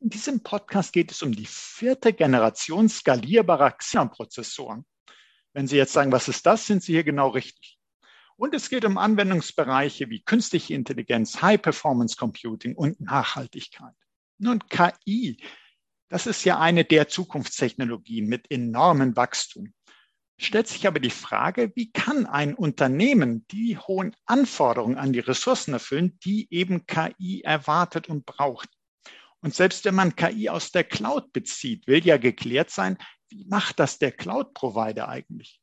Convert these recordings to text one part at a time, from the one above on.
In diesem Podcast geht es um die vierte Generation skalierbarer Xenon-Prozessoren. Wenn Sie jetzt sagen, was ist das, sind Sie hier genau richtig. Und es geht um Anwendungsbereiche wie künstliche Intelligenz, High Performance Computing und Nachhaltigkeit. Nun, KI, das ist ja eine der Zukunftstechnologien mit enormem Wachstum. Stellt sich aber die Frage, wie kann ein Unternehmen die hohen Anforderungen an die Ressourcen erfüllen, die eben KI erwartet und braucht? Und selbst wenn man KI aus der Cloud bezieht, will ja geklärt sein, wie macht das der Cloud-Provider eigentlich?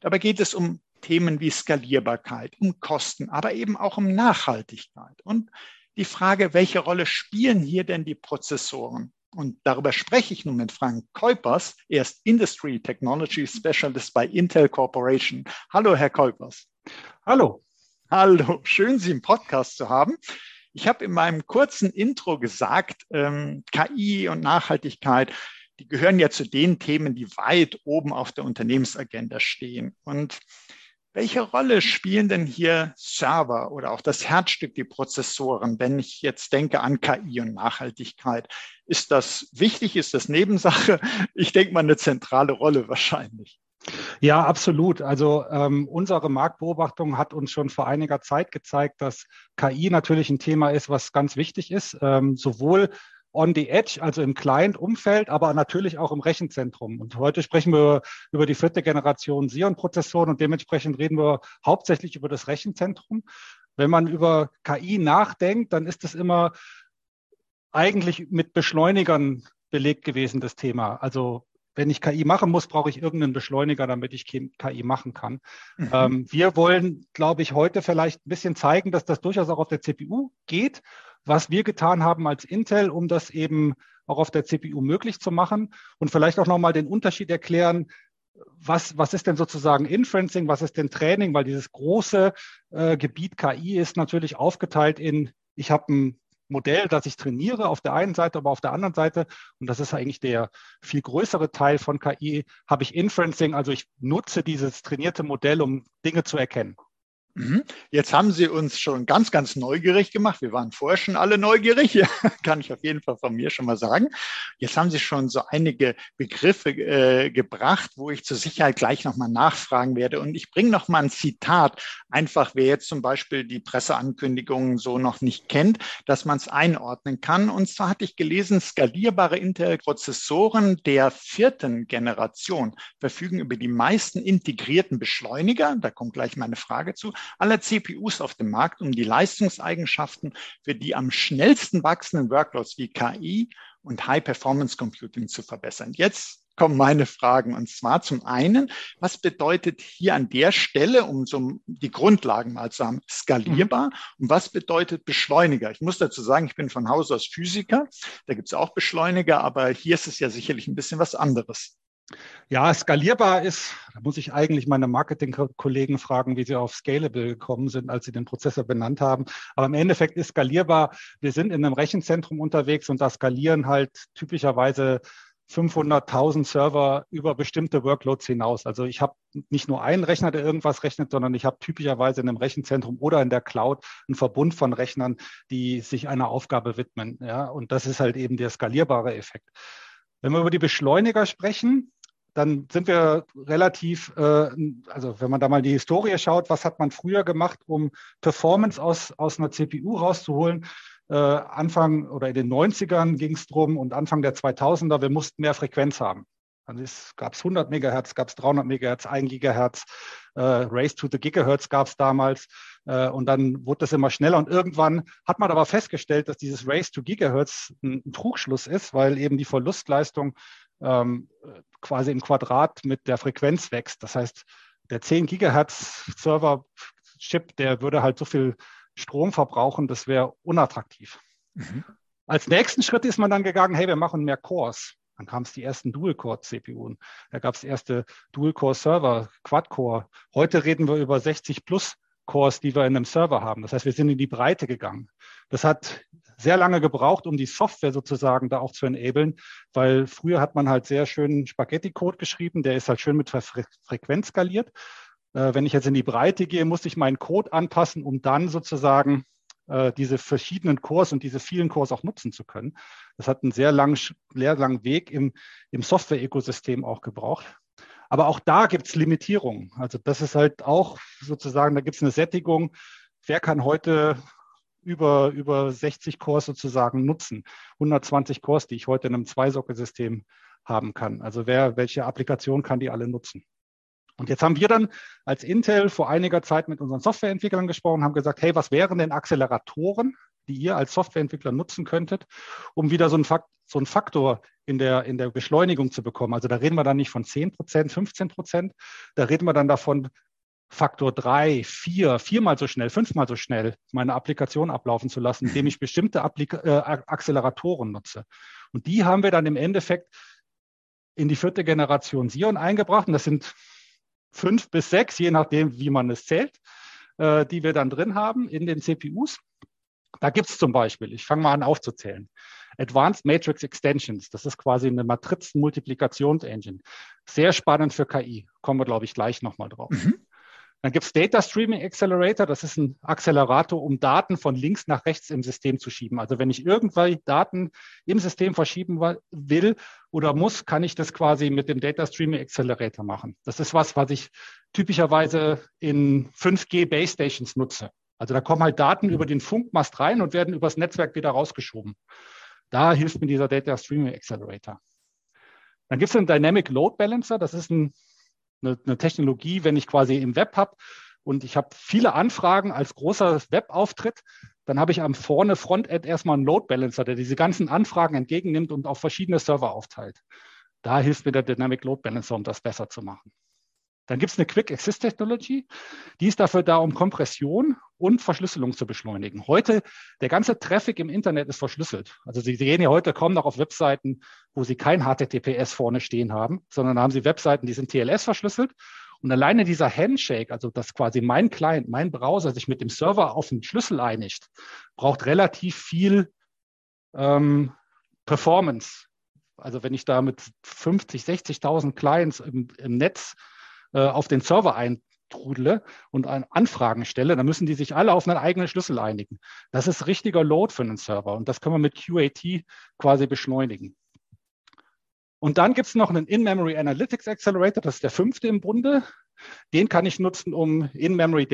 Dabei geht es um Themen wie Skalierbarkeit, um Kosten, aber eben auch um Nachhaltigkeit. Und die Frage, welche Rolle spielen hier denn die Prozessoren? Und darüber spreche ich nun mit Frank Kuipers. Er ist Industry Technology Specialist bei Intel Corporation. Hallo, Herr Kuipers. Hallo. Hallo, schön, Sie im Podcast zu haben. Ich habe in meinem kurzen Intro gesagt, ähm, KI und Nachhaltigkeit, die gehören ja zu den Themen, die weit oben auf der Unternehmensagenda stehen. Und welche Rolle spielen denn hier Server oder auch das Herzstück, die Prozessoren, wenn ich jetzt denke an KI und Nachhaltigkeit? Ist das wichtig? Ist das Nebensache? Ich denke mal eine zentrale Rolle wahrscheinlich. Ja, absolut. Also ähm, unsere Marktbeobachtung hat uns schon vor einiger Zeit gezeigt, dass KI natürlich ein Thema ist, was ganz wichtig ist, ähm, sowohl on the edge, also im Client-Umfeld, aber natürlich auch im Rechenzentrum. Und heute sprechen wir über die vierte Generation Xeon-Prozessoren und dementsprechend reden wir hauptsächlich über das Rechenzentrum. Wenn man über KI nachdenkt, dann ist das immer eigentlich mit Beschleunigern belegt gewesen, das Thema. Also wenn ich KI machen muss, brauche ich irgendeinen Beschleuniger, damit ich KI machen kann. Mhm. Ähm, wir wollen, glaube ich, heute vielleicht ein bisschen zeigen, dass das durchaus auch auf der CPU geht, was wir getan haben als Intel, um das eben auch auf der CPU möglich zu machen und vielleicht auch nochmal den Unterschied erklären, was, was ist denn sozusagen Inferencing, was ist denn Training, weil dieses große äh, Gebiet KI ist natürlich aufgeteilt in, ich habe ein Modell, das ich trainiere auf der einen Seite, aber auf der anderen Seite, und das ist eigentlich der viel größere Teil von KI, habe ich Inferencing, also ich nutze dieses trainierte Modell, um Dinge zu erkennen. Mhm. Jetzt haben Sie uns schon ganz, ganz neugierig gemacht. Wir waren vorher schon alle neugierig, ja, kann ich auf jeden Fall von mir schon mal sagen. Jetzt haben Sie schon so einige Begriffe äh, gebracht, wo ich zur Sicherheit gleich nochmal nachfragen werde. Und ich bringe nochmal ein Zitat, einfach wer jetzt zum Beispiel die Presseankündigungen so noch nicht kennt, dass man es einordnen kann. Und zwar hatte ich gelesen, skalierbare Intel-Prozessoren der vierten Generation verfügen über die meisten integrierten Beschleuniger. Da kommt gleich meine Frage zu aller CPUs auf dem Markt, um die Leistungseigenschaften für die am schnellsten wachsenden Workloads wie KI und High-Performance Computing zu verbessern. Jetzt kommen meine Fragen. Und zwar zum einen, was bedeutet hier an der Stelle, um so die Grundlagen mal zu haben, skalierbar? Und was bedeutet Beschleuniger? Ich muss dazu sagen, ich bin von Haus aus Physiker. Da gibt es auch Beschleuniger, aber hier ist es ja sicherlich ein bisschen was anderes. Ja, skalierbar ist, da muss ich eigentlich meine Marketingkollegen fragen, wie sie auf Scalable gekommen sind, als sie den Prozessor benannt haben. Aber im Endeffekt ist skalierbar, wir sind in einem Rechenzentrum unterwegs und da skalieren halt typischerweise 500.000 Server über bestimmte Workloads hinaus. Also ich habe nicht nur einen Rechner, der irgendwas rechnet, sondern ich habe typischerweise in einem Rechenzentrum oder in der Cloud einen Verbund von Rechnern, die sich einer Aufgabe widmen. Ja, und das ist halt eben der skalierbare Effekt. Wenn wir über die Beschleuniger sprechen, dann sind wir relativ, äh, also wenn man da mal die Historie schaut, was hat man früher gemacht, um Performance aus, aus einer CPU rauszuholen? Äh, Anfang oder in den 90ern ging es drum und Anfang der 2000er, wir mussten mehr Frequenz haben. Dann gab es 100 Megahertz, gab es 300 Megahertz, 1 Gigahertz, äh, Race to the Gigahertz gab es damals. Äh, und dann wurde das immer schneller. Und irgendwann hat man aber festgestellt, dass dieses Race to Gigahertz ein, ein Trugschluss ist, weil eben die Verlustleistung ähm, quasi im Quadrat mit der Frequenz wächst. Das heißt, der 10 Gigahertz Server-Chip, der würde halt so viel Strom verbrauchen, das wäre unattraktiv. Mhm. Als nächsten Schritt ist man dann gegangen, hey, wir machen mehr Cores. Dann kam es die ersten Dual-Core-CPU. Da gab es erste Dual-Core-Server, Quad-Core. Heute reden wir über 60 plus Cores, die wir in einem Server haben. Das heißt, wir sind in die Breite gegangen. Das hat sehr lange gebraucht, um die Software sozusagen da auch zu enablen, weil früher hat man halt sehr schön Spaghetti-Code geschrieben, der ist halt schön mit Fre Frequenz skaliert. Äh, wenn ich jetzt in die Breite gehe, muss ich meinen Code anpassen, um dann sozusagen äh, diese verschiedenen Cores und diese vielen Cores auch nutzen zu können. Das hat einen sehr langen, sehr langen Weg im, im Software-Ökosystem auch gebraucht. Aber auch da gibt es Limitierungen. Also das ist halt auch sozusagen, da gibt es eine Sättigung. Wer kann heute über, über 60 Cores sozusagen nutzen? 120 Cores, die ich heute in einem Zweisockelsystem haben kann. Also wer, welche Applikation kann die alle nutzen? Und jetzt haben wir dann als Intel vor einiger Zeit mit unseren Softwareentwicklern gesprochen, haben gesagt, hey, was wären denn Acceleratoren, die ihr als Softwareentwickler nutzen könntet, um wieder so einen, Fakt, so einen Faktor in der, in der Beschleunigung zu bekommen. Also da reden wir dann nicht von 10 Prozent, 15 Prozent, da reden wir dann davon, Faktor drei, vier, viermal so schnell, fünfmal so schnell meine Applikation ablaufen zu lassen, indem ich bestimmte Applika äh, Acceleratoren nutze. Und die haben wir dann im Endeffekt in die vierte Generation Sion eingebracht. Und das sind fünf bis sechs, je nachdem, wie man es zählt, äh, die wir dann drin haben in den CPUs. Da gibt es zum Beispiel, ich fange mal an aufzuzählen, Advanced Matrix Extensions, das ist quasi eine Matrizen-Multiplikationsengine. Sehr spannend für KI, kommen wir, glaube ich, gleich nochmal drauf. Mhm. Dann gibt es Data Streaming Accelerator, das ist ein Accelerator, um Daten von links nach rechts im System zu schieben. Also wenn ich irgendwelche Daten im System verschieben will oder muss, kann ich das quasi mit dem Data Streaming Accelerator machen. Das ist was, was ich typischerweise in 5G Base Stations nutze. Also da kommen halt Daten über den Funkmast rein und werden übers Netzwerk wieder rausgeschoben. Da hilft mir dieser Data Streaming Accelerator. Dann gibt es einen Dynamic Load Balancer. Das ist ein eine, eine Technologie, wenn ich quasi im Web habe und ich habe viele Anfragen als großer Webauftritt, dann habe ich am vorne Frontend erstmal einen Load Balancer, der diese ganzen Anfragen entgegennimmt und auf verschiedene Server aufteilt. Da hilft mir der Dynamic Load Balancer, um das besser zu machen. Dann gibt es eine Quick Access Technology, die ist dafür da, um Kompression und Verschlüsselung zu beschleunigen. Heute, der ganze Traffic im Internet ist verschlüsselt. Also Sie gehen ja heute kaum noch auf Webseiten, wo Sie kein HTTPS vorne stehen haben, sondern haben Sie Webseiten, die sind TLS verschlüsselt. Und alleine dieser Handshake, also dass quasi mein Client, mein Browser sich mit dem Server auf den Schlüssel einigt, braucht relativ viel ähm, Performance. Also wenn ich da mit 50, 60.000 Clients im, im Netz äh, auf den Server eintrudele und Anfragen stelle, dann müssen die sich alle auf einen eigenen Schlüssel einigen. Das ist richtiger Load für einen Server und das können wir mit QAT quasi beschleunigen. Und dann gibt es noch einen In-Memory Analytics Accelerator, das ist der fünfte im Bunde. Den kann ich nutzen, um In-Memory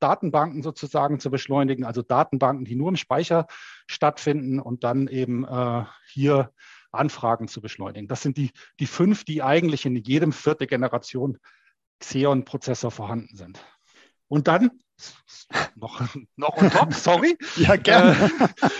Datenbanken sozusagen zu beschleunigen, also Datenbanken, die nur im Speicher stattfinden und dann eben äh, hier Anfragen zu beschleunigen. Das sind die, die fünf, die eigentlich in jedem vierte Generation Xeon-Prozessor vorhanden sind. Und dann noch, noch on top, sorry. ja, gerne.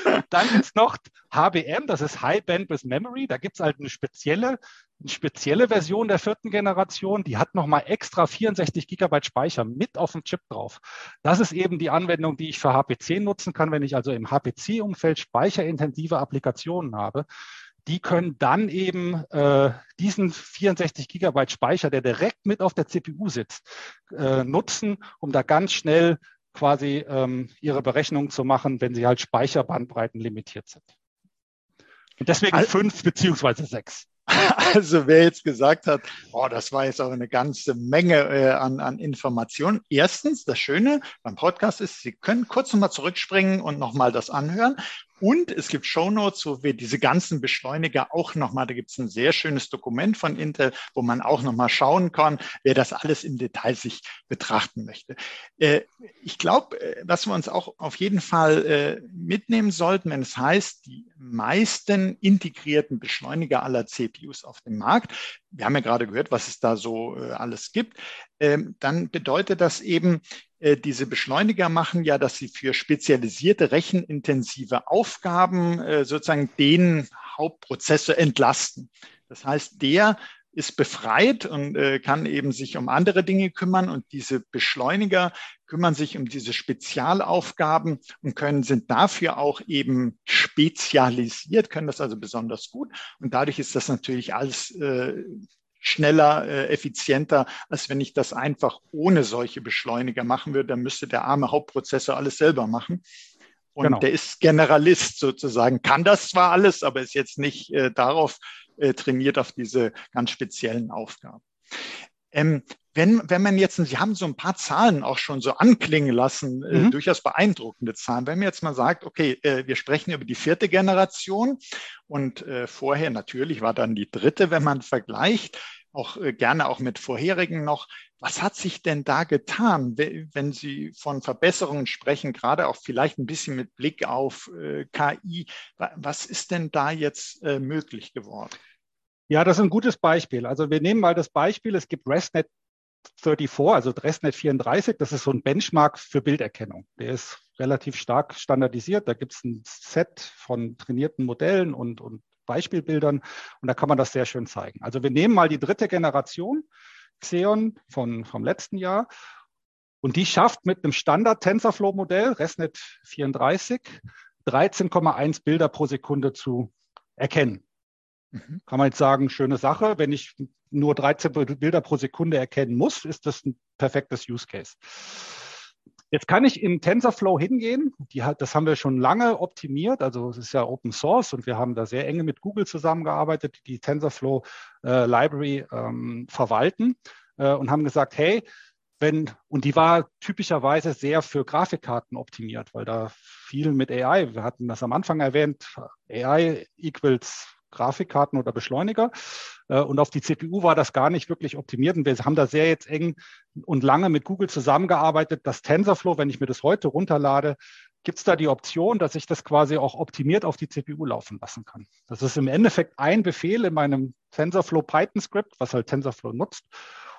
Äh, dann gibt es noch HBM, das ist High Bandwidth Memory. Da gibt es halt eine spezielle, eine spezielle Version der vierten Generation, die hat nochmal extra 64 Gigabyte Speicher mit auf dem Chip drauf. Das ist eben die Anwendung, die ich für HPC nutzen kann, wenn ich also im HPC-Umfeld speicherintensive Applikationen habe die können dann eben äh, diesen 64 Gigabyte Speicher, der direkt mit auf der CPU sitzt, äh, nutzen, um da ganz schnell quasi ähm, ihre Berechnungen zu machen, wenn sie halt Speicherbandbreiten limitiert sind. Und deswegen also, fünf beziehungsweise sechs. Also wer jetzt gesagt hat, oh, das war jetzt auch eine ganze Menge äh, an, an Informationen. Erstens, das Schöne beim Podcast ist, Sie können kurz nochmal zurückspringen und nochmal das anhören. Und es gibt Shownotes, wo wir diese ganzen Beschleuniger auch nochmal, da gibt es ein sehr schönes Dokument von Intel, wo man auch nochmal schauen kann, wer das alles im Detail sich betrachten möchte. Äh, ich glaube, äh, was wir uns auch auf jeden Fall äh, mitnehmen sollten, wenn es heißt, die meisten integrierten Beschleuniger aller CPUs auf dem Markt, wir haben ja gerade gehört, was es da so alles gibt, ähm, dann bedeutet das eben, diese Beschleuniger machen ja, dass sie für spezialisierte rechenintensive Aufgaben äh, sozusagen den Hauptprozessor entlasten. Das heißt, der ist befreit und äh, kann eben sich um andere Dinge kümmern. Und diese Beschleuniger kümmern sich um diese Spezialaufgaben und können, sind dafür auch eben spezialisiert, können das also besonders gut. Und dadurch ist das natürlich alles äh, schneller, äh, effizienter, als wenn ich das einfach ohne solche Beschleuniger machen würde. Dann müsste der arme Hauptprozessor alles selber machen. Und genau. der ist Generalist sozusagen, kann das zwar alles, aber ist jetzt nicht äh, darauf äh, trainiert, auf diese ganz speziellen Aufgaben. Ähm, wenn, wenn man jetzt, Sie haben so ein paar Zahlen auch schon so anklingen lassen, äh, mhm. durchaus beeindruckende Zahlen. Wenn man jetzt mal sagt, okay, äh, wir sprechen über die vierte Generation und äh, vorher natürlich war dann die dritte, wenn man vergleicht, auch äh, gerne auch mit vorherigen noch. Was hat sich denn da getan, wenn Sie von Verbesserungen sprechen, gerade auch vielleicht ein bisschen mit Blick auf äh, KI? Was ist denn da jetzt äh, möglich geworden? Ja, das ist ein gutes Beispiel. Also wir nehmen mal das Beispiel, es gibt ResNet 34, also ResNet 34, das ist so ein Benchmark für Bilderkennung. Der ist relativ stark standardisiert. Da gibt es ein Set von trainierten Modellen und, und Beispielbildern und da kann man das sehr schön zeigen. Also wir nehmen mal die dritte Generation Xeon von, vom letzten Jahr und die schafft mit einem Standard TensorFlow-Modell, ResNet 34, 13,1 Bilder pro Sekunde zu erkennen. Mhm. Kann man jetzt sagen, schöne Sache. Wenn ich nur 13 Bilder pro Sekunde erkennen muss, ist das ein perfektes Use Case. Jetzt kann ich in TensorFlow hingehen. Die hat, das haben wir schon lange optimiert. Also es ist ja Open Source und wir haben da sehr enge mit Google zusammengearbeitet, die TensorFlow äh, Library ähm, verwalten äh, und haben gesagt, hey, wenn, und die war typischerweise sehr für Grafikkarten optimiert, weil da viel mit AI, wir hatten das am Anfang erwähnt, AI equals Grafikkarten oder Beschleuniger. Äh, und auf die CPU war das gar nicht wirklich optimiert. Und wir haben da sehr jetzt eng und lange mit Google zusammengearbeitet. Das TensorFlow, wenn ich mir das heute runterlade, gibt es da die Option, dass ich das quasi auch optimiert auf die CPU laufen lassen kann. Das ist im Endeffekt ein Befehl in meinem TensorFlow Python Script, was halt TensorFlow nutzt.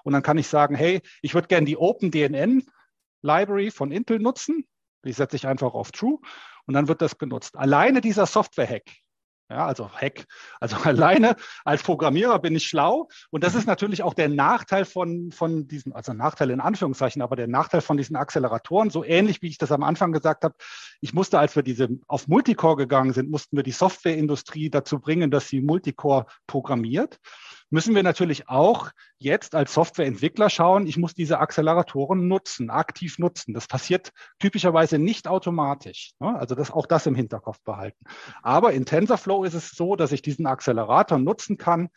Und dann kann ich sagen, hey, ich würde gerne die OpenDNN Library von Intel nutzen. Die setze ich einfach auf True und dann wird das genutzt. Alleine dieser Software-Hack, ja, also Hack. Also alleine als Programmierer bin ich schlau. Und das ist mhm. natürlich auch der Nachteil von, von diesen, also Nachteil in Anführungszeichen, aber der Nachteil von diesen Acceleratoren, so ähnlich wie ich das am Anfang gesagt habe. Ich musste, als wir diese auf Multicore gegangen sind, mussten wir die Softwareindustrie dazu bringen, dass sie Multicore programmiert müssen wir natürlich auch jetzt als Softwareentwickler schauen, ich muss diese Acceleratoren nutzen, aktiv nutzen. Das passiert typischerweise nicht automatisch. Ne? Also das, auch das im Hinterkopf behalten. Aber in TensorFlow ist es so, dass ich diesen Accelerator nutzen kann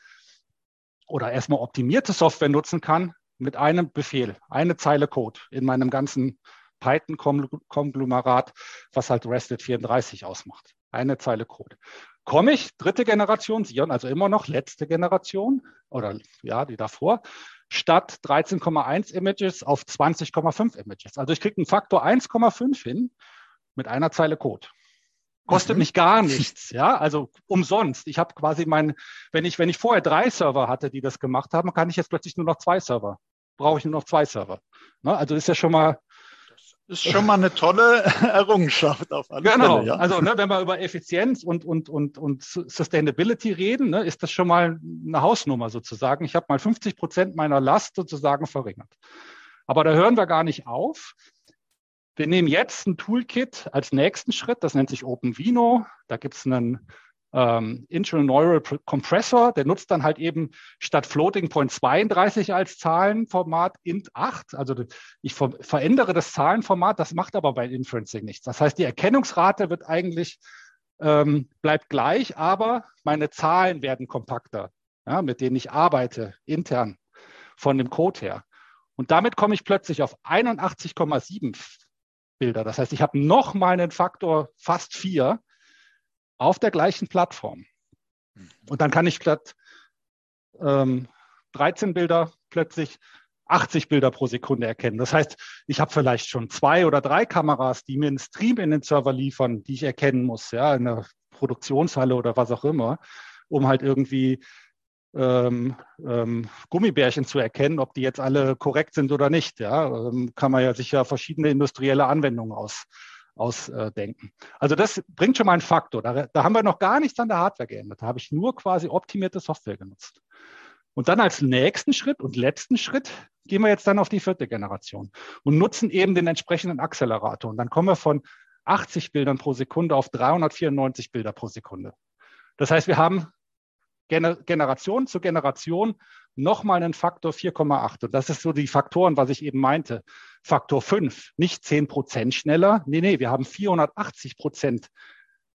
oder erstmal optimierte Software nutzen kann mit einem Befehl, eine Zeile Code in meinem ganzen Python-Konglomerat, was halt REST 34 ausmacht. Eine Zeile Code komme ich, dritte Generation Sion, also immer noch letzte Generation oder ja, die davor, statt 13,1 Images auf 20,5 Images. Also ich kriege einen Faktor 1,5 hin mit einer Zeile Code. Kostet mhm. mich gar nichts, ja, also umsonst. Ich habe quasi mein, wenn ich, wenn ich vorher drei Server hatte, die das gemacht haben, kann ich jetzt plötzlich nur noch zwei Server. Brauche ich nur noch zwei Server. Ne? Also ist ja schon mal ist schon mal eine tolle Errungenschaft auf alle genau. Fälle. Ja. Also ne, wenn wir über Effizienz und, und, und, und Sustainability reden, ne, ist das schon mal eine Hausnummer sozusagen. Ich habe mal 50 Prozent meiner Last sozusagen verringert. Aber da hören wir gar nicht auf. Wir nehmen jetzt ein Toolkit als nächsten Schritt, das nennt sich OpenVino. Da gibt es einen ähm, Internal Neural Compressor, der nutzt dann halt eben statt Floating Point 32 als Zahlenformat int 8. Also ich ver verändere das Zahlenformat, das macht aber bei Inferencing nichts. Das heißt, die Erkennungsrate wird eigentlich ähm, bleibt gleich, aber meine Zahlen werden kompakter, ja, mit denen ich arbeite intern von dem Code her. Und damit komme ich plötzlich auf 81,7 Bilder. Das heißt, ich habe noch mal einen Faktor fast vier auf der gleichen Plattform. Und dann kann ich statt ähm, 13 Bilder plötzlich 80 Bilder pro Sekunde erkennen. Das heißt, ich habe vielleicht schon zwei oder drei Kameras, die mir einen Stream in den Server liefern, die ich erkennen muss, ja, in der Produktionshalle oder was auch immer, um halt irgendwie ähm, ähm, Gummibärchen zu erkennen, ob die jetzt alle korrekt sind oder nicht. Ja, ähm, kann man ja sicher verschiedene industrielle Anwendungen aus, ausdenken. Also das bringt schon mal einen Faktor. Da, da haben wir noch gar nichts an der Hardware geändert. Da habe ich nur quasi optimierte Software genutzt. Und dann als nächsten Schritt und letzten Schritt gehen wir jetzt dann auf die vierte Generation und nutzen eben den entsprechenden Accelerator. Und dann kommen wir von 80 Bildern pro Sekunde auf 394 Bilder pro Sekunde. Das heißt, wir haben Generation zu Generation nochmal einen Faktor 4,8. Und das ist so die Faktoren, was ich eben meinte. Faktor 5, nicht 10 Prozent schneller. Nee, nee, wir haben 480 Prozent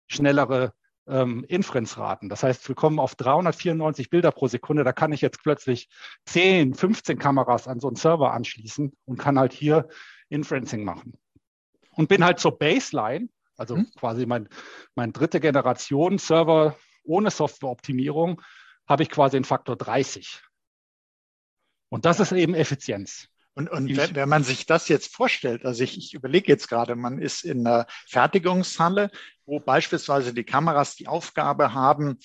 schnellere ähm, Inferenzraten. Das heißt, wir kommen auf 394 Bilder pro Sekunde. Da kann ich jetzt plötzlich 10, 15 Kameras an so einen Server anschließen und kann halt hier Inferencing machen. Und bin halt zur Baseline, also mhm. quasi mein, mein dritte Generation Server ohne Softwareoptimierung, habe ich quasi einen Faktor 30. Und das ist eben Effizienz. Und, und wenn, wenn, man sich das jetzt vorstellt, also ich, ich überlege jetzt gerade, man ist in einer Fertigungshalle, wo beispielsweise die Kameras die Aufgabe haben,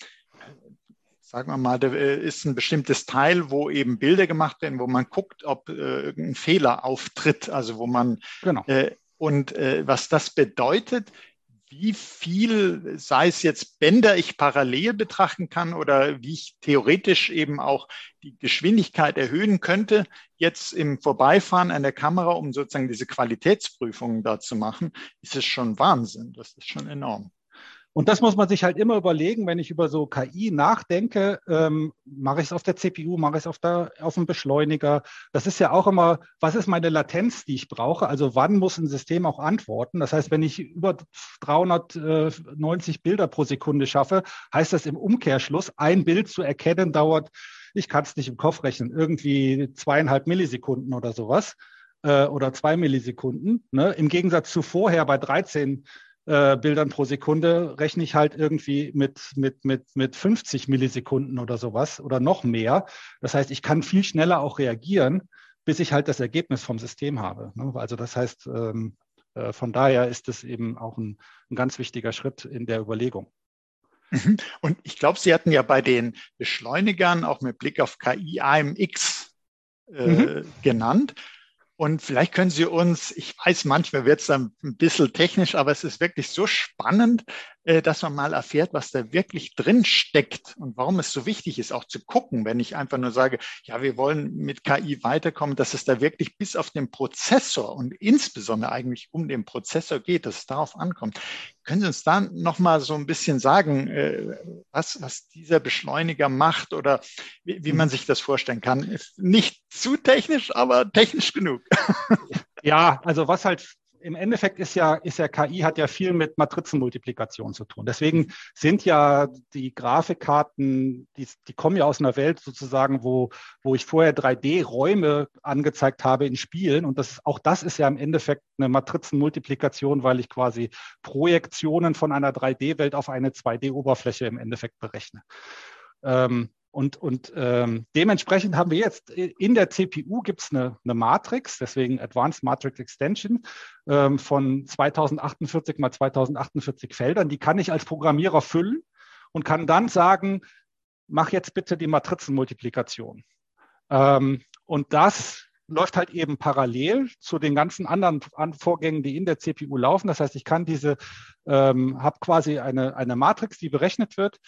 sagen wir mal, da ist ein bestimmtes Teil, wo eben Bilder gemacht werden, wo man guckt, ob äh, irgendein Fehler auftritt, also wo man genau. äh, und äh, was das bedeutet, wie viel, sei es jetzt Bänder, ich parallel betrachten kann oder wie ich theoretisch eben auch die Geschwindigkeit erhöhen könnte, jetzt im Vorbeifahren an der Kamera, um sozusagen diese Qualitätsprüfungen da zu machen, ist es schon Wahnsinn. Das ist schon enorm. Und das muss man sich halt immer überlegen, wenn ich über so KI nachdenke, ähm, mache ich es auf der CPU, mache ich es auf, der, auf dem Beschleuniger. Das ist ja auch immer, was ist meine Latenz, die ich brauche? Also wann muss ein System auch antworten? Das heißt, wenn ich über 390 Bilder pro Sekunde schaffe, heißt das im Umkehrschluss, ein Bild zu erkennen dauert, ich kann es nicht im Kopf rechnen, irgendwie zweieinhalb Millisekunden oder sowas äh, oder zwei Millisekunden. Ne? Im Gegensatz zu vorher bei 13 äh, Bildern pro Sekunde rechne ich halt irgendwie mit, mit, mit, mit 50 Millisekunden oder sowas oder noch mehr. Das heißt, ich kann viel schneller auch reagieren, bis ich halt das Ergebnis vom System habe. Ne? Also das heißt, ähm, äh, von daher ist es eben auch ein, ein ganz wichtiger Schritt in der Überlegung. Mhm. Und ich glaube, Sie hatten ja bei den Beschleunigern auch mit Blick auf KI AMX äh, mhm. genannt. Und vielleicht können Sie uns, ich weiß, manchmal wird es ein bisschen technisch, aber es ist wirklich so spannend, dass man mal erfährt, was da wirklich drin steckt und warum es so wichtig ist, auch zu gucken, wenn ich einfach nur sage, ja, wir wollen mit KI weiterkommen, dass es da wirklich bis auf den Prozessor und insbesondere eigentlich um den Prozessor geht, dass es darauf ankommt. Können Sie uns da noch mal so ein bisschen sagen, äh, was, was dieser Beschleuniger macht oder wie, wie man sich das vorstellen kann? Ist nicht zu technisch, aber technisch genug. Ja, also was halt im Endeffekt ist ja, ist ja KI hat ja viel mit Matrizenmultiplikation zu tun. Deswegen sind ja die Grafikkarten, die, die kommen ja aus einer Welt sozusagen, wo, wo ich vorher 3D-Räume angezeigt habe in Spielen. Und das, auch das ist ja im Endeffekt eine Matrizenmultiplikation, weil ich quasi Projektionen von einer 3D-Welt auf eine 2D-Oberfläche im Endeffekt berechne. Ähm, und, und ähm, dementsprechend haben wir jetzt in der CPU gibt es eine, eine Matrix, deswegen Advanced Matrix Extension ähm, von 2048 mal 2048 Feldern. Die kann ich als Programmierer füllen und kann dann sagen, mach jetzt bitte die Matrizenmultiplikation. Ähm, und das läuft halt eben parallel zu den ganzen anderen Vorgängen, die in der CPU laufen. Das heißt, ich kann diese, ähm, habe quasi eine, eine Matrix, die berechnet wird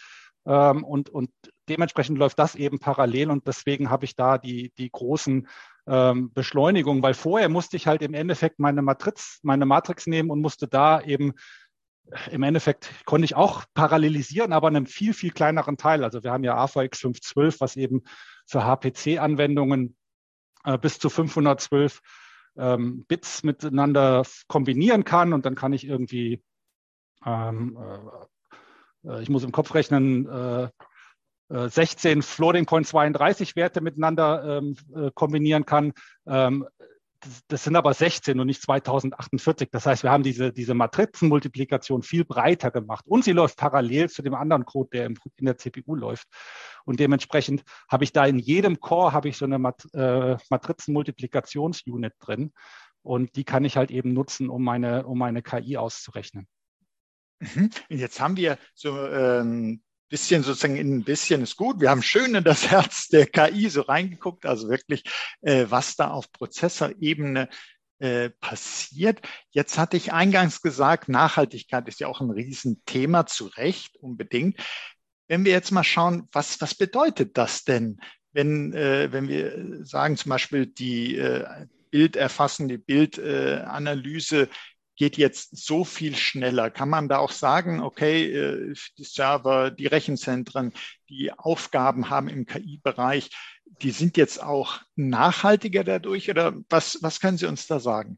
ähm, und, und dementsprechend läuft das eben parallel und deswegen habe ich da die, die großen ähm, Beschleunigungen, weil vorher musste ich halt im Endeffekt meine Matrix, meine Matrix nehmen und musste da eben im Endeffekt konnte ich auch parallelisieren, aber in einem viel, viel kleineren Teil. Also wir haben ja AVX 512, was eben für HPC-Anwendungen äh, bis zu 512 ähm, Bits miteinander kombinieren kann und dann kann ich irgendwie ähm, äh, äh, ich muss im Kopf rechnen, 16 äh, äh, Floating Point 32 Werte miteinander ähm, kombinieren kann. Ähm, das, sind aber 16 und nicht 2048. Das heißt, wir haben diese, diese Matrizenmultiplikation viel breiter gemacht und sie läuft parallel zu dem anderen Code, der in der CPU läuft. Und dementsprechend habe ich da in jedem Core habe ich so eine Mat äh, Matrizenmultiplikationsunit drin und die kann ich halt eben nutzen, um meine, um meine KI auszurechnen. Mhm. Jetzt haben wir so ein ähm, bisschen sozusagen in ein bisschen ist gut. Wir haben schön in das Herz der KI so reingeguckt, also wirklich, äh, was da auf Prozessorebene äh, passiert. Jetzt hatte ich eingangs gesagt, Nachhaltigkeit ist ja auch ein Riesenthema, zu Recht unbedingt. Wenn wir jetzt mal schauen, was, was bedeutet das denn wenn, äh, wenn wir sagen zum Beispiel die äh, Bilderfassung, die Bildanalyse geht jetzt so viel schneller. Kann man da auch sagen, okay, äh, die Server, die Rechenzentren, die Aufgaben haben im KI-Bereich, die sind jetzt auch nachhaltiger dadurch oder was, was können Sie uns da sagen?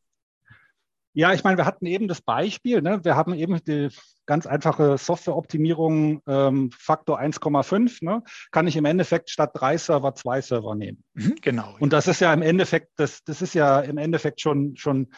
Ja, ich meine, wir hatten eben das Beispiel, ne? wir haben eben die ganz einfache Softwareoptimierung ähm, Faktor 1,5, ne? kann ich im Endeffekt statt drei Server zwei Server nehmen. Mhm, genau. Und das ist ja im Endeffekt, das, das ist ja im Endeffekt schon, schon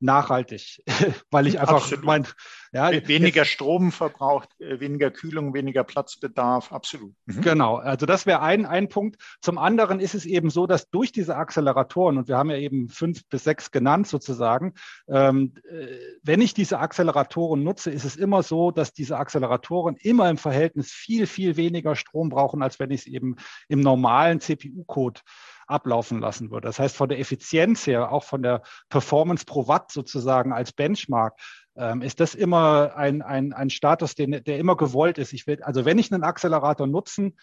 nachhaltig, weil ich einfach absolut. mein, ja, weniger jetzt, Strom verbraucht, äh, weniger Kühlung, weniger Platzbedarf, absolut. Mhm. Genau, also das wäre ein, ein Punkt. Zum anderen ist es eben so, dass durch diese Acceleratoren, und wir haben ja eben fünf bis sechs genannt sozusagen, ähm, äh, wenn ich diese Acceleratoren nutze, ist es immer so, dass diese Acceleratoren immer im Verhältnis viel, viel weniger Strom brauchen, als wenn ich es eben im normalen CPU-Code ablaufen lassen würde. Das heißt, von der Effizienz her, auch von der Performance pro Watt sozusagen als Benchmark, ähm, ist das immer ein, ein, ein Status, den, der immer gewollt ist. Ich will, also wenn ich einen Accelerator nutzen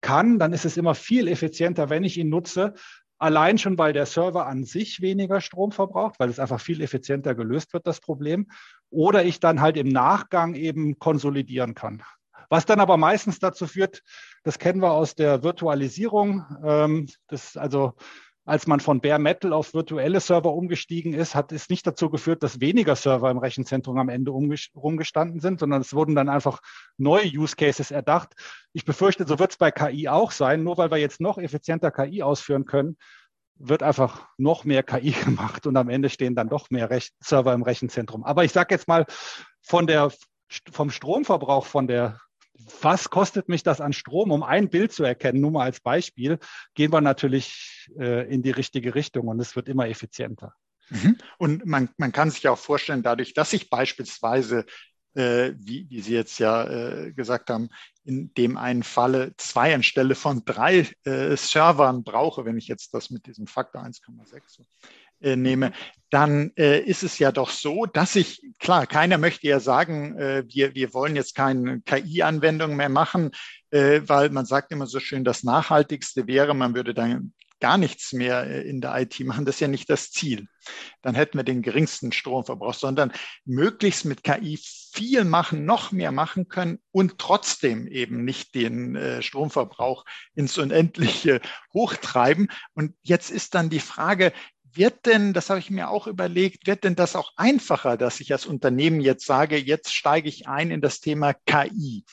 kann, dann ist es immer viel effizienter, wenn ich ihn nutze. Allein schon, weil der Server an sich weniger Strom verbraucht, weil es einfach viel effizienter gelöst wird, das Problem. Oder ich dann halt im Nachgang eben konsolidieren kann. Was dann aber meistens dazu führt, das kennen wir aus der Virtualisierung, ähm, das also als man von Bare Metal auf virtuelle Server umgestiegen ist, hat es nicht dazu geführt, dass weniger Server im Rechenzentrum am Ende rumgestanden sind, sondern es wurden dann einfach neue Use Cases erdacht. Ich befürchte, so wird es bei KI auch sein. Nur weil wir jetzt noch effizienter KI ausführen können, wird einfach noch mehr KI gemacht und am Ende stehen dann doch mehr Rech Server im Rechenzentrum. Aber ich sage jetzt mal, von der, vom Stromverbrauch von der was kostet mich das an Strom, um ein Bild zu erkennen? Nur mal als Beispiel, gehen wir natürlich äh, in die richtige Richtung und es wird immer effizienter. Mhm. Und man, man kann sich auch vorstellen, dadurch, dass ich beispielsweise, äh, wie, wie Sie jetzt ja äh, gesagt haben, in dem einen Falle zwei anstelle von drei äh, Servern brauche, wenn ich jetzt das mit diesem Faktor 1,6 so, äh, nehme, dann äh, ist es ja doch so, dass ich, klar, keiner möchte ja sagen, äh, wir, wir wollen jetzt keine KI-Anwendung mehr machen, äh, weil man sagt immer so schön, das Nachhaltigste wäre, man würde dann gar nichts mehr äh, in der IT machen. Das ist ja nicht das Ziel. Dann hätten wir den geringsten Stromverbrauch, sondern möglichst mit KI viel machen, noch mehr machen können und trotzdem eben nicht den äh, Stromverbrauch ins Unendliche hochtreiben. Und jetzt ist dann die Frage, wird denn, das habe ich mir auch überlegt, wird denn das auch einfacher, dass ich als Unternehmen jetzt sage, jetzt steige ich ein in das Thema KI?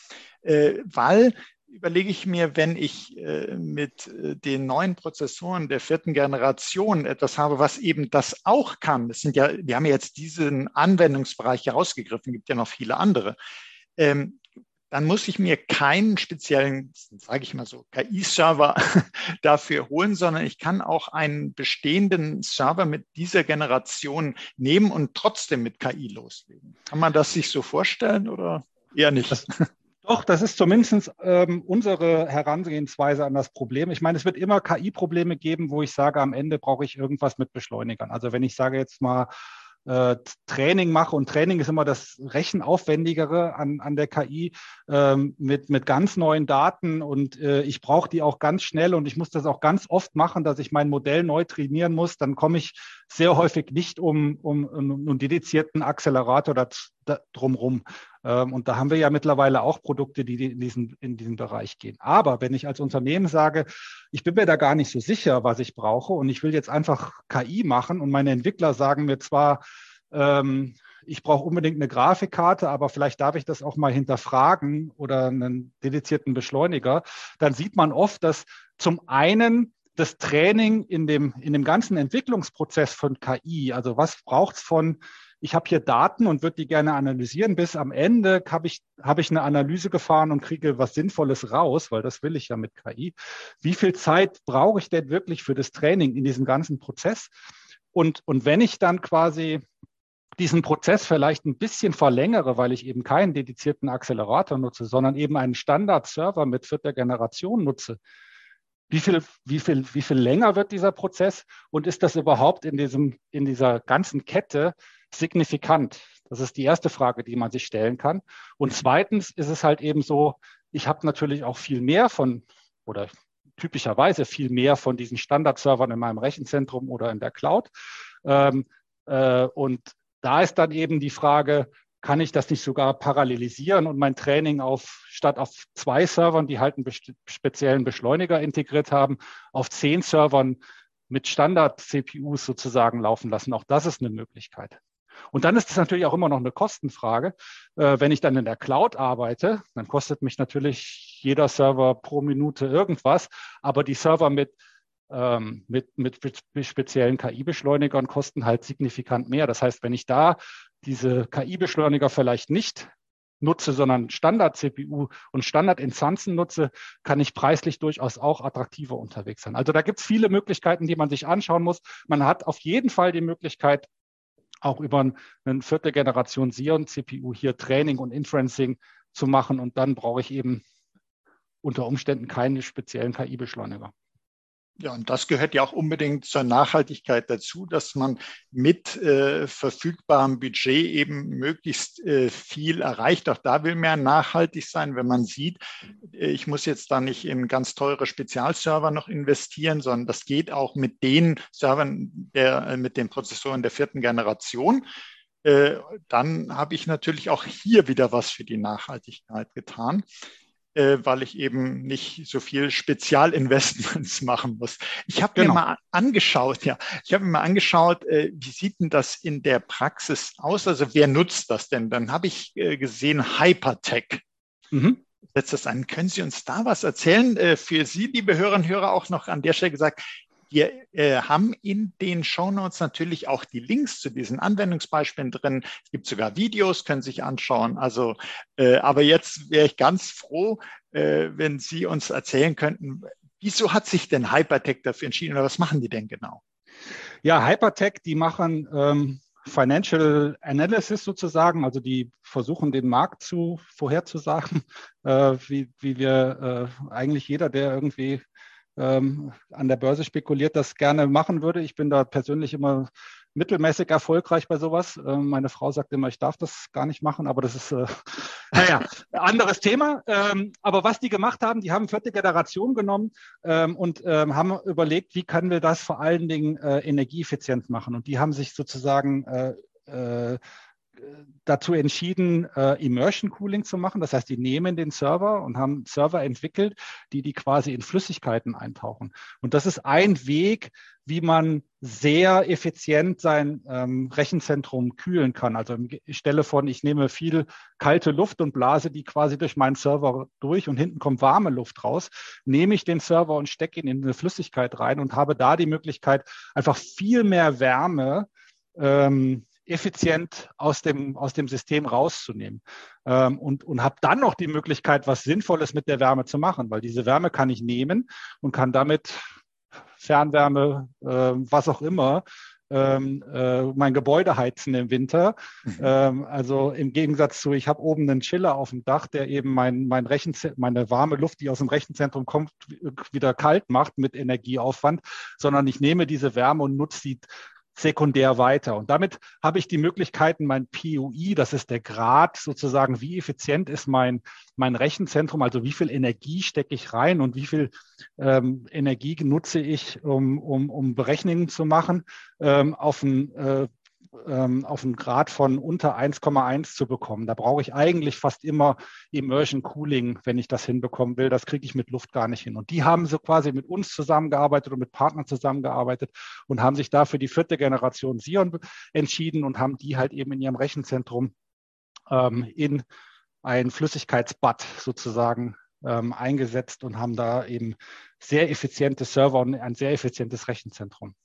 Äh, weil überlege ich mir, wenn ich äh, mit äh, den neuen Prozessoren der vierten Generation etwas habe, was eben das auch kann. Das sind ja, wir haben jetzt diesen Anwendungsbereich herausgegriffen, gibt ja noch viele andere. Ähm, dann muss ich mir keinen speziellen, sage ich mal so, KI-Server dafür holen, sondern ich kann auch einen bestehenden Server mit dieser Generation nehmen und trotzdem mit KI loslegen. Kann man das sich so vorstellen oder eher nicht? Das, doch, das ist zumindest ähm, unsere Herangehensweise an das Problem. Ich meine, es wird immer KI-Probleme geben, wo ich sage, am Ende brauche ich irgendwas mit Beschleunigern. Also wenn ich sage jetzt mal, äh, Training mache. Und Training ist immer das Rechenaufwendigere an, an der KI ähm, mit, mit ganz neuen Daten. Und äh, ich brauche die auch ganz schnell. Und ich muss das auch ganz oft machen, dass ich mein Modell neu trainieren muss, dann komme ich sehr häufig nicht um, um, um einen dedizierten Accelerator da, drumrum. Ähm, und da haben wir ja mittlerweile auch Produkte, die in diesen, in diesen Bereich gehen. Aber wenn ich als Unternehmen sage, ich bin mir da gar nicht so sicher, was ich brauche und ich will jetzt einfach KI machen und meine Entwickler sagen mir zwar, ähm, ich brauche unbedingt eine Grafikkarte, aber vielleicht darf ich das auch mal hinterfragen oder einen dedizierten Beschleuniger, dann sieht man oft, dass zum einen das Training in dem, in dem ganzen Entwicklungsprozess von KI, also was braucht es von ich habe hier Daten und würde die gerne analysieren. Bis am Ende habe ich, habe ich eine Analyse gefahren und kriege was Sinnvolles raus, weil das will ich ja mit KI. Wie viel Zeit brauche ich denn wirklich für das Training in diesem ganzen Prozess? Und, und wenn ich dann quasi diesen Prozess vielleicht ein bisschen verlängere, weil ich eben keinen dedizierten Accelerator nutze, sondern eben einen Standard-Server mit vierter Generation nutze, wie viel, wie viel, wie viel länger wird dieser Prozess und ist das überhaupt in diesem, in dieser ganzen Kette signifikant? Das ist die erste Frage, die man sich stellen kann. Und zweitens ist es halt eben so, ich habe natürlich auch viel mehr von oder typischerweise viel mehr von diesen Standardservern in meinem Rechenzentrum oder in der Cloud. Ähm, äh, und da ist dann eben die Frage, kann ich das nicht sogar parallelisieren und mein Training auf statt auf zwei Servern, die halt einen speziellen Beschleuniger integriert haben, auf zehn Servern mit Standard-CPUs sozusagen laufen lassen. Auch das ist eine Möglichkeit. Und dann ist es natürlich auch immer noch eine Kostenfrage. Äh, wenn ich dann in der Cloud arbeite, dann kostet mich natürlich jeder Server pro Minute irgendwas, aber die Server mit ähm, mit, mit speziellen KI-Beschleunigern kosten halt signifikant mehr. Das heißt, wenn ich da diese KI-Beschleuniger vielleicht nicht nutze, sondern Standard-CPU und Standard-Instanzen nutze, kann ich preislich durchaus auch attraktiver unterwegs sein. Also da gibt es viele Möglichkeiten, die man sich anschauen muss. Man hat auf jeden Fall die Möglichkeit, auch über eine vierte Generation Xeon-CPU hier Training und Inferencing zu machen. Und dann brauche ich eben unter Umständen keine speziellen KI-Beschleuniger. Ja, und das gehört ja auch unbedingt zur Nachhaltigkeit dazu, dass man mit äh, verfügbarem Budget eben möglichst äh, viel erreicht. Auch da will man nachhaltig sein, wenn man sieht, äh, ich muss jetzt da nicht in ganz teure Spezialserver noch investieren, sondern das geht auch mit den Servern, der, äh, mit den Prozessoren der vierten Generation. Äh, dann habe ich natürlich auch hier wieder was für die Nachhaltigkeit getan äh, weil ich eben nicht so viel Spezialinvestments machen muss. Ich habe genau. mir mal angeschaut, ja, ich habe mir mal angeschaut, äh, wie sieht denn das in der Praxis aus? Also wer nutzt das denn? Dann habe ich äh, gesehen Hypertech. Mhm. Setzt das ein. Können Sie uns da was erzählen? Äh, für Sie, liebe Hörerinnen und Hörer, auch noch an der Stelle gesagt, wir äh, haben in den Shownotes natürlich auch die Links zu diesen Anwendungsbeispielen drin. Es gibt sogar Videos, können sich anschauen. Also, äh, aber jetzt wäre ich ganz froh, äh, wenn Sie uns erzählen könnten, wieso hat sich denn Hypertech dafür entschieden oder was machen die denn genau? Ja, Hypertech, die machen ähm, Financial Analysis sozusagen, also die versuchen den Markt zu vorherzusagen, äh, wie, wie wir äh, eigentlich jeder, der irgendwie ähm, an der Börse spekuliert, das gerne machen würde. Ich bin da persönlich immer mittelmäßig erfolgreich bei sowas. Ähm, meine Frau sagt immer, ich darf das gar nicht machen, aber das ist, äh, naja, anderes Thema. Ähm, aber was die gemacht haben, die haben vierte Generation genommen ähm, und ähm, haben überlegt, wie können wir das vor allen Dingen äh, energieeffizient machen. Und die haben sich sozusagen äh, äh, dazu entschieden, äh, Immersion Cooling zu machen. Das heißt, die nehmen den Server und haben Server entwickelt, die die quasi in Flüssigkeiten eintauchen. Und das ist ein Weg, wie man sehr effizient sein ähm, Rechenzentrum kühlen kann. Also Stelle von, ich nehme viel kalte Luft und blase die quasi durch meinen Server durch und hinten kommt warme Luft raus, nehme ich den Server und stecke ihn in eine Flüssigkeit rein und habe da die Möglichkeit, einfach viel mehr Wärme ähm, effizient aus dem, aus dem System rauszunehmen. Ähm, und und habe dann noch die Möglichkeit, was Sinnvolles mit der Wärme zu machen, weil diese Wärme kann ich nehmen und kann damit Fernwärme, äh, was auch immer, ähm, äh, mein Gebäude heizen im Winter. Mhm. Ähm, also im Gegensatz zu, ich habe oben einen Chiller auf dem Dach, der eben mein, mein meine warme Luft, die aus dem Rechenzentrum kommt, wieder kalt macht mit Energieaufwand, sondern ich nehme diese Wärme und nutze sie sekundär weiter. Und damit habe ich die Möglichkeiten, mein PUI, das ist der Grad sozusagen, wie effizient ist mein, mein Rechenzentrum, also wie viel Energie stecke ich rein und wie viel ähm, Energie nutze ich, um, um, um Berechnungen zu machen, ähm, auf ein äh, ähm, auf einen Grad von unter 1,1 zu bekommen. Da brauche ich eigentlich fast immer Immersion Cooling, wenn ich das hinbekommen will. Das kriege ich mit Luft gar nicht hin. Und die haben so quasi mit uns zusammengearbeitet und mit Partnern zusammengearbeitet und haben sich da für die vierte Generation Sion entschieden und haben die halt eben in ihrem Rechenzentrum ähm, in ein Flüssigkeitsbad sozusagen ähm, eingesetzt und haben da eben sehr effiziente Server und ein sehr effizientes Rechenzentrum.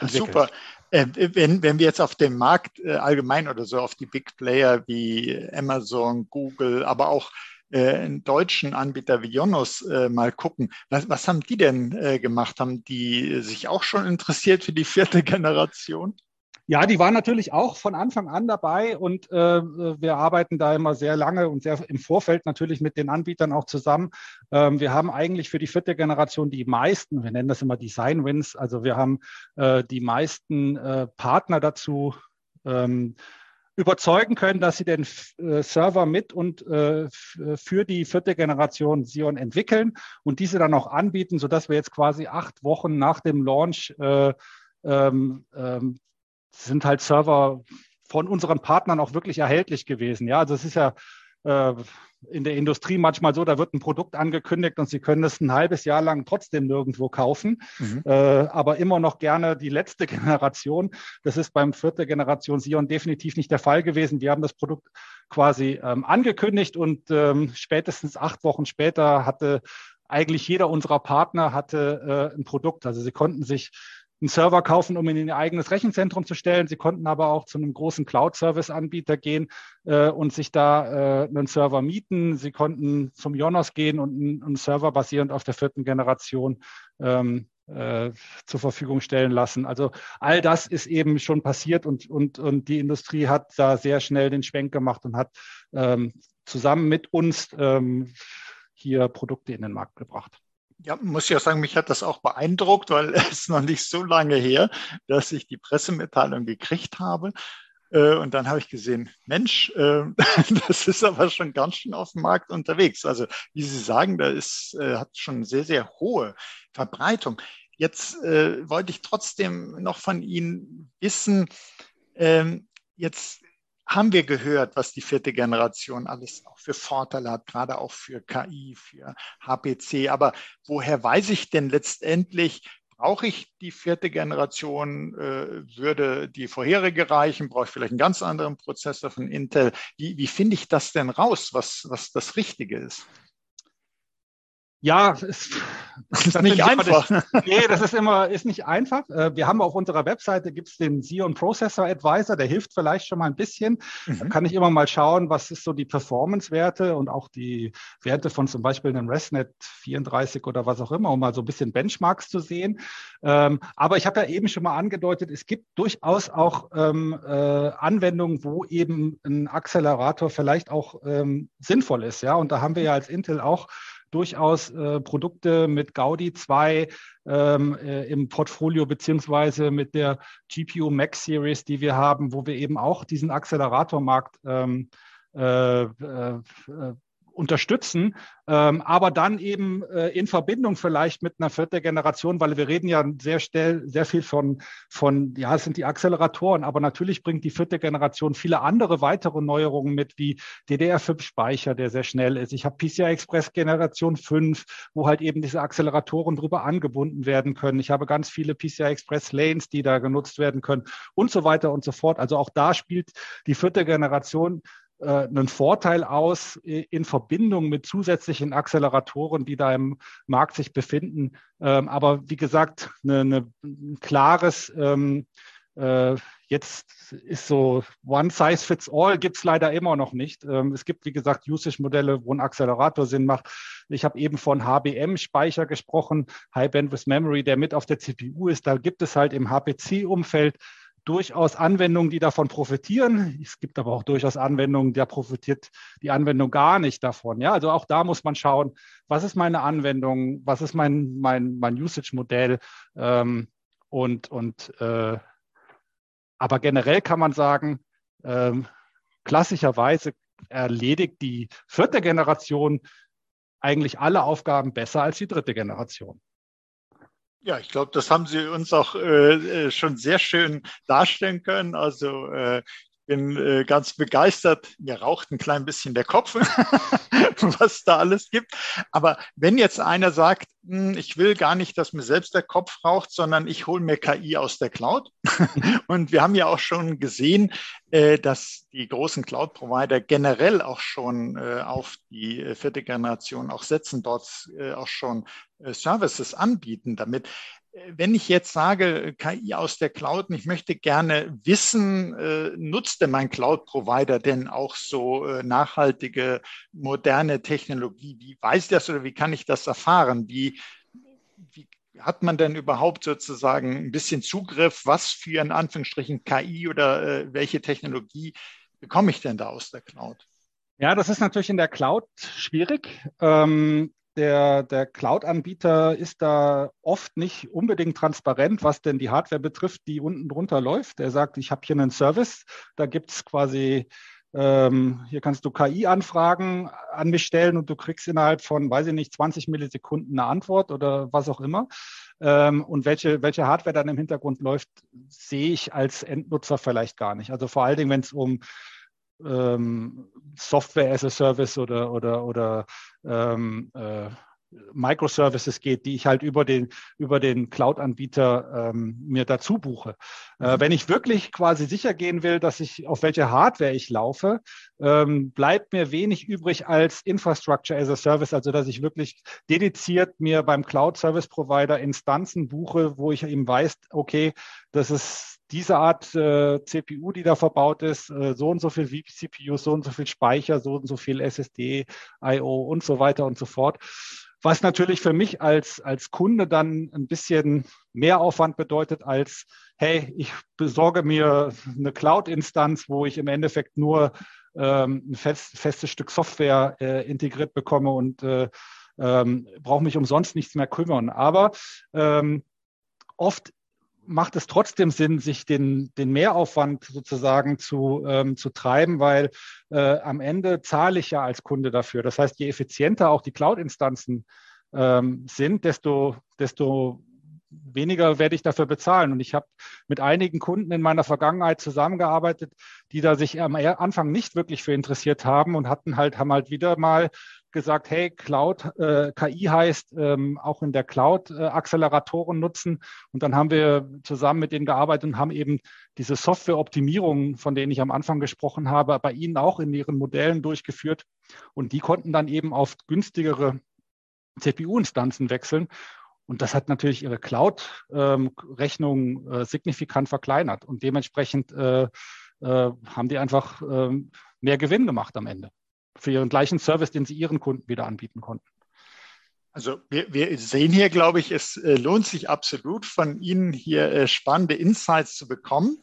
Ja, super. Äh, wenn, wenn wir jetzt auf den Markt äh, allgemein oder so auf die Big Player wie Amazon, Google, aber auch äh, einen deutschen Anbieter wie Jonos äh, mal gucken, was, was haben die denn äh, gemacht? Haben die sich auch schon interessiert für die vierte Generation? Ja, die waren natürlich auch von Anfang an dabei und äh, wir arbeiten da immer sehr lange und sehr im Vorfeld natürlich mit den Anbietern auch zusammen. Ähm, wir haben eigentlich für die vierte Generation die meisten, wir nennen das immer Design Wins, also wir haben äh, die meisten äh, Partner dazu ähm, überzeugen können, dass sie den äh, Server mit und äh, für die vierte Generation Xeon entwickeln und diese dann auch anbieten, sodass wir jetzt quasi acht Wochen nach dem Launch äh, ähm, ähm, sind halt Server von unseren Partnern auch wirklich erhältlich gewesen. Ja, also es ist ja äh, in der Industrie manchmal so, da wird ein Produkt angekündigt und Sie können es ein halbes Jahr lang trotzdem nirgendwo kaufen, mhm. äh, aber immer noch gerne die letzte Generation. Das ist beim vierte Generation Sion definitiv nicht der Fall gewesen. Wir haben das Produkt quasi ähm, angekündigt und ähm, spätestens acht Wochen später hatte eigentlich jeder unserer Partner hatte äh, ein Produkt. Also sie konnten sich einen Server kaufen, um ihn in ihr eigenes Rechenzentrum zu stellen. Sie konnten aber auch zu einem großen Cloud-Service-Anbieter gehen äh, und sich da äh, einen Server mieten. Sie konnten zum Jonas gehen und einen, einen Server basierend auf der vierten Generation ähm, äh, zur Verfügung stellen lassen. Also all das ist eben schon passiert und, und, und die Industrie hat da sehr schnell den Schwenk gemacht und hat ähm, zusammen mit uns ähm, hier Produkte in den Markt gebracht. Ja, muss ja sagen, mich hat das auch beeindruckt, weil es noch nicht so lange her, dass ich die Pressemitteilung gekriegt habe. Äh, und dann habe ich gesehen, Mensch, äh, das ist aber schon ganz schön auf dem Markt unterwegs. Also wie Sie sagen, da ist, äh, hat schon sehr, sehr hohe Verbreitung. Jetzt wollte ich trotzdem noch von Ihnen wissen, ähm, jetzt haben wir gehört, was die vierte Generation alles auch für Vorteile hat, gerade auch für KI, für HPC. Aber woher weiß ich denn letztendlich, brauche ich die vierte Generation, äh, würde die vorherige reichen, brauche ich vielleicht einen ganz anderen Prozessor von Intel? Wie, wie finde ich das denn raus, was, was das Richtige ist? Ja, es das ist nicht einfach. Das, nee, das ist immer ist nicht einfach. Äh, wir haben auf unserer Webseite gibt's den Xeon Processor Advisor, der hilft vielleicht schon mal ein bisschen. Mhm. Da kann ich immer mal schauen, was ist so die Performance-Werte und auch die Werte von zum Beispiel einem ResNet 34 oder was auch immer, um mal so ein bisschen Benchmarks zu sehen. Ähm, aber ich habe ja eben schon mal angedeutet, es gibt durchaus auch ähm, äh, Anwendungen, wo eben ein Accelerator vielleicht auch ähm, sinnvoll ist. Ja, und da haben wir ja als Intel auch durchaus äh, Produkte mit Gaudi 2 ähm, äh, im Portfolio beziehungsweise mit der GPU Max Series, die wir haben, wo wir eben auch diesen Acceleratormarkt ähm, äh, äh, unterstützen, ähm, aber dann eben äh, in Verbindung vielleicht mit einer vierten Generation, weil wir reden ja sehr schnell, sehr viel von, von, ja, es sind die Acceleratoren, aber natürlich bringt die vierte Generation viele andere weitere Neuerungen mit, wie DDR5-Speicher, der sehr schnell ist. Ich habe PCI Express Generation 5, wo halt eben diese Acceleratoren drüber angebunden werden können. Ich habe ganz viele PCI Express Lanes, die da genutzt werden können und so weiter und so fort. Also auch da spielt die vierte Generation einen Vorteil aus in Verbindung mit zusätzlichen Acceleratoren, die da im Markt sich befinden. Ähm, aber wie gesagt, ein klares ähm, äh, Jetzt ist so One Size Fits All gibt es leider immer noch nicht. Ähm, es gibt, wie gesagt, Usage-Modelle, wo ein Accelerator Sinn macht. Ich habe eben von HBM-Speicher gesprochen, High Bandwidth Memory, der mit auf der CPU ist. Da gibt es halt im HPC-Umfeld durchaus Anwendungen, die davon profitieren. Es gibt aber auch durchaus Anwendungen, da profitiert die Anwendung gar nicht davon. Ja, also auch da muss man schauen, was ist meine Anwendung, was ist mein, mein, mein Usage-Modell ähm, und, und äh, aber generell kann man sagen, ähm, klassischerweise erledigt die vierte Generation eigentlich alle Aufgaben besser als die dritte Generation. Ja, ich glaube, das haben Sie uns auch äh, äh, schon sehr schön darstellen können. Also äh, bin äh, ganz begeistert. Mir raucht ein klein bisschen der Kopf, was da alles gibt. Aber wenn jetzt einer sagt, hm, ich will gar nicht, dass mir selbst der Kopf raucht, sondern ich hole mir KI aus der Cloud. Und wir haben ja auch schon gesehen, äh, dass die großen Cloud-Provider generell auch schon äh, auf die äh, vierte Generation auch setzen, dort äh, auch schon äh, Services anbieten damit wenn ich jetzt sage, KI aus der Cloud, und ich möchte gerne wissen, äh, nutzt denn mein Cloud-Provider denn auch so äh, nachhaltige, moderne Technologie? Wie weiß ich das oder wie kann ich das erfahren? Wie, wie hat man denn überhaupt sozusagen ein bisschen Zugriff? Was für in Anführungsstrichen KI oder äh, welche Technologie bekomme ich denn da aus der Cloud? Ja, das ist natürlich in der Cloud schwierig. Ähm, der, der Cloud-Anbieter ist da oft nicht unbedingt transparent, was denn die Hardware betrifft, die unten drunter läuft. Er sagt, ich habe hier einen Service, da gibt es quasi ähm, hier kannst du KI-Anfragen an mich stellen und du kriegst innerhalb von, weiß ich nicht, 20 Millisekunden eine Antwort oder was auch immer. Ähm, und welche, welche Hardware dann im Hintergrund läuft, sehe ich als Endnutzer vielleicht gar nicht. Also vor allen Dingen, wenn es um ähm, Software as a Service oder, oder, oder ähm, äh, Microservices geht, die ich halt über den, über den Cloud-Anbieter ähm, mir dazu buche. Äh, mhm. wenn ich wirklich quasi sicher gehen will, dass ich auf welche Hardware ich laufe, ähm, bleibt mir wenig übrig als Infrastructure as a Service, also dass ich wirklich dediziert mir beim Cloud-Service-Provider Instanzen buche, wo ich eben weiß, okay, das ist diese Art äh, CPU, die da verbaut ist, äh, so und so viel CPU, so und so viel Speicher, so und so viel SSD, IO und so weiter und so fort. Was natürlich für mich als, als Kunde dann ein bisschen mehr Aufwand bedeutet als, hey, ich besorge mir eine Cloud-Instanz, wo ich im Endeffekt nur ähm, ein fest, festes Stück Software äh, integriert bekomme und äh, ähm, brauche mich umsonst nichts mehr kümmern. Aber ähm, oft macht es trotzdem Sinn, sich den, den Mehraufwand sozusagen zu, ähm, zu treiben, weil äh, am Ende zahle ich ja als Kunde dafür. Das heißt, je effizienter auch die Cloud-Instanzen ähm, sind, desto, desto weniger werde ich dafür bezahlen. Und ich habe mit einigen Kunden in meiner Vergangenheit zusammengearbeitet, die da sich am Anfang nicht wirklich für interessiert haben und hatten halt, haben halt wieder mal gesagt, hey, Cloud, äh, KI heißt ähm, auch in der Cloud äh, Acceleratoren nutzen. Und dann haben wir zusammen mit denen gearbeitet und haben eben diese Softwareoptimierungen, von denen ich am Anfang gesprochen habe, bei ihnen auch in ihren Modellen durchgeführt. Und die konnten dann eben auf günstigere CPU-Instanzen wechseln. Und das hat natürlich ihre Cloud-Rechnung ähm, äh, signifikant verkleinert. Und dementsprechend äh, äh, haben die einfach äh, mehr Gewinn gemacht am Ende für ihren gleichen Service, den sie ihren Kunden wieder anbieten konnten. Also wir, wir sehen hier, glaube ich, es äh, lohnt sich absolut von Ihnen hier äh, spannende Insights zu bekommen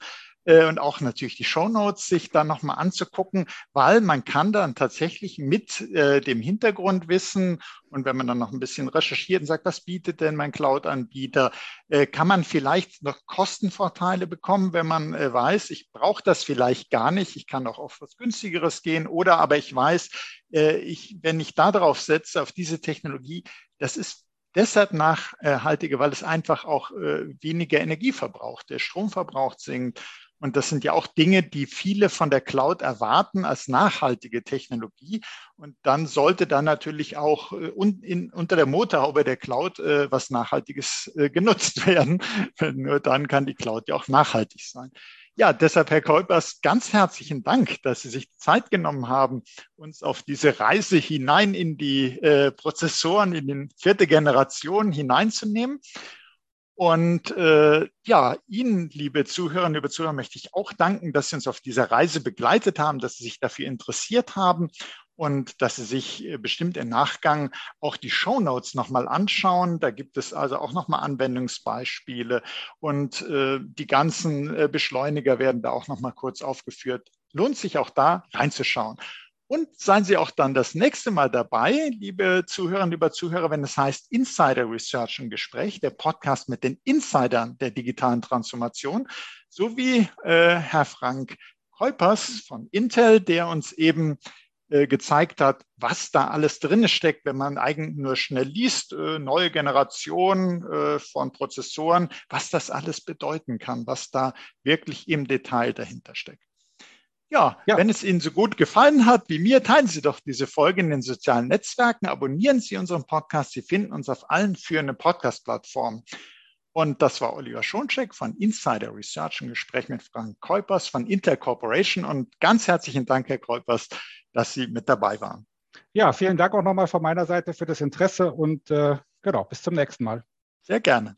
äh, und auch natürlich die Shownotes sich dann nochmal anzugucken, weil man kann dann tatsächlich mit äh, dem Hintergrundwissen und wenn man dann noch ein bisschen recherchiert und sagt, was bietet denn mein Cloud-Anbieter, äh, kann man vielleicht noch Kostenvorteile bekommen, wenn man äh, weiß, ich brauche das vielleicht gar nicht, ich kann auch auf was günstigeres gehen oder aber ich weiß, äh, ich, wenn ich darauf setze, auf diese Technologie, das ist deshalb nachhaltiger, weil es einfach auch äh, weniger Energie verbraucht. Der Stromverbrauch sinkt und das sind ja auch Dinge, die viele von der Cloud erwarten als nachhaltige Technologie. Und dann sollte da natürlich auch äh, in, unter der Motorhaube der Cloud äh, was Nachhaltiges äh, genutzt werden. Nur dann kann die Cloud ja auch nachhaltig sein. Ja, deshalb, Herr Kolpers, ganz herzlichen Dank, dass Sie sich Zeit genommen haben, uns auf diese Reise hinein in die Prozessoren, in die vierte Generation hineinzunehmen. Und äh, ja, Ihnen, liebe Zuhörerinnen, liebe Zuhörer, möchte ich auch danken, dass Sie uns auf dieser Reise begleitet haben, dass Sie sich dafür interessiert haben und dass Sie sich äh, bestimmt im Nachgang auch die Show Notes nochmal anschauen. Da gibt es also auch nochmal Anwendungsbeispiele und äh, die ganzen äh, Beschleuniger werden da auch nochmal kurz aufgeführt. Lohnt sich auch da reinzuschauen. Und seien Sie auch dann das nächste Mal dabei, liebe Zuhörerinnen, liebe Zuhörer, wenn es heißt Insider Research im Gespräch, der Podcast mit den Insidern der digitalen Transformation, sowie äh, Herr Frank Keupers von Intel, der uns eben äh, gezeigt hat, was da alles drin steckt, wenn man eigentlich nur schnell liest, äh, neue Generation äh, von Prozessoren, was das alles bedeuten kann, was da wirklich im Detail dahinter steckt. Ja, ja, wenn es Ihnen so gut gefallen hat wie mir, teilen Sie doch diese Folge in den sozialen Netzwerken, abonnieren Sie unseren Podcast. Sie finden uns auf allen führenden Podcast-Plattformen. Und das war Oliver Schoncheck von Insider Research im Gespräch mit Frank Keupers von Intel Corporation. Und ganz herzlichen Dank, Herr Keupers, dass Sie mit dabei waren. Ja, vielen Dank auch nochmal von meiner Seite für das Interesse und äh, genau, bis zum nächsten Mal. Sehr gerne.